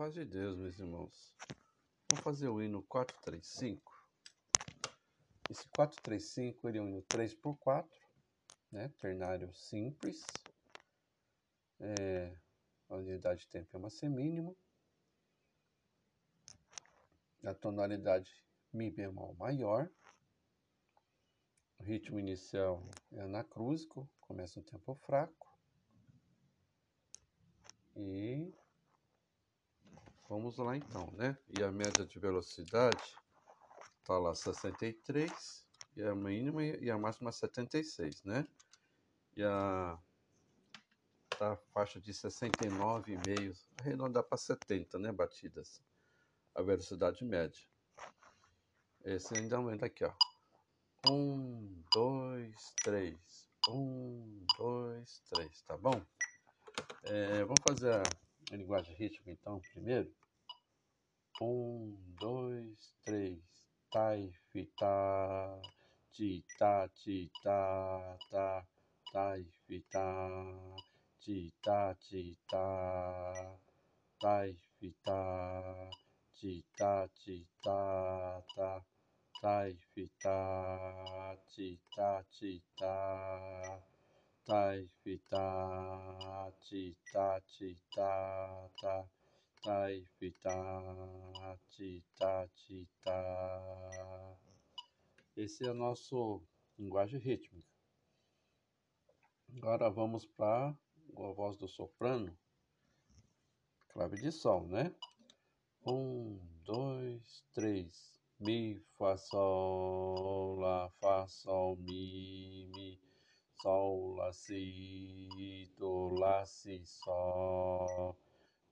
paz de Deus, meus irmãos. Vamos fazer o hino 435. Esse 435 ele é um hino 3 por 4, né? Ternário simples. É, a unidade de tempo é uma semínima. A tonalidade Mi bemol maior. O ritmo inicial é anacrúsico, começa um tempo fraco. E Vamos lá então, né? E a média de velocidade tá lá 63, e a mínima e a máxima 76, né? E a tá a faixa de 69,5, arredondar para 70, né, batidas. A velocidade média. Esse ainda aumenta aqui, ó. Um, dois, três. Um, dois, três, tá bom? É, vamos fazer a linguagem rítmica então primeiro. Um, dois, três. Tai, fi, ta, ti, ta, ti, ta, ta, tai, fi, ta, ti, ta, ti, ta, tai, fi, ta, ti, ta, ti, ta, ta, tai, fi, ta, ti, ta, ti, ta, tai, fi, ta, ti, ta, ti, ta, ta, tai, fita, tita, tita. Esse é o nosso linguagem rítmica. Agora vamos para a voz do soprano, clave de sol, né? Um, dois, três. Mi, Fá, Sol, Lá, Fá, Sol, Mi, Sol, Lá, Si, Do, Lá, Si, Sol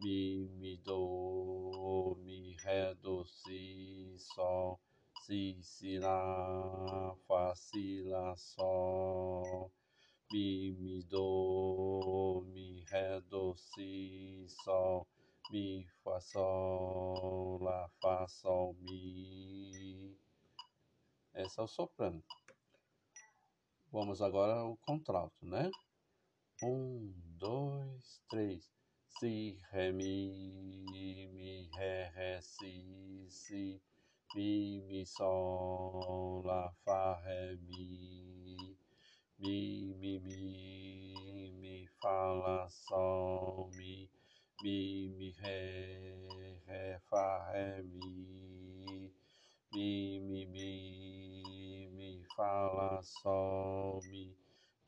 mi, mi, do, mi, ré, do, si, sol, si, si, lá, fá, si, lá, sol, mi, mi, do, mi, ré, do, si, sol, mi, fá, sol, lá, fá, sol, mi. Esse é o soprano. Vamos agora ao contralto, né? Um, dois, três si, ré, mi, mi, ré, ré, si, si, mi, mi, sol, lá, fá, ré, mi, mi, mi, mi, mi, fá, lá, sol, mi, mi, mi, ré, ré, fá, ré, mi, mi, mi, mi, lá, sol, mi,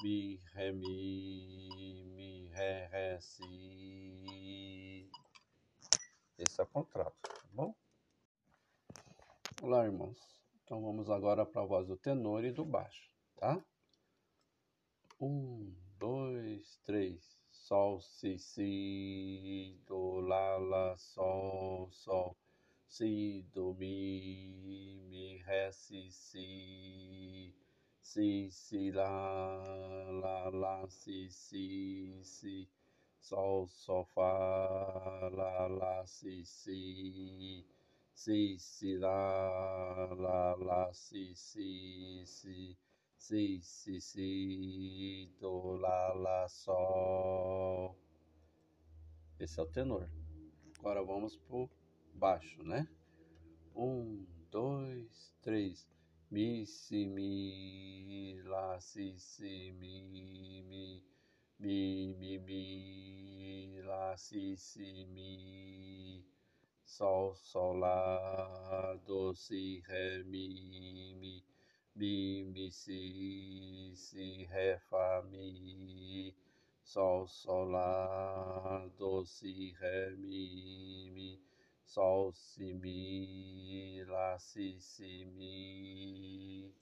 mi, ré, mi, mi, ré, ré, si. Esse é o contrato, tá bom? Olá, irmãos. Então vamos agora para a voz do tenor e do baixo, tá? Um, dois, três. Sol, si, si, do, lá, lá, sol, sol, si, do, mi, mi, ré, si, si si, si, lá, lá, lá, si, si, si, sol, sol, fá, lá, lá, si, si, si, si, lá, lá, lá, si, si, si, si, si, si, do, lá, lá, sol. Esse é o tenor. Agora vamos pro baixo, né? Um, dois, três. Mi, si, mi, lá, si, si, mi, mi, mi, mi, mi, si, si, mi, sol, sol, lá, do, si, ré, mi, mi, mi, mi, si, si, ré, fá, mi, sol, sol, lá, do, si, ré, mi, sol, si, mi, lá, si, si, mi.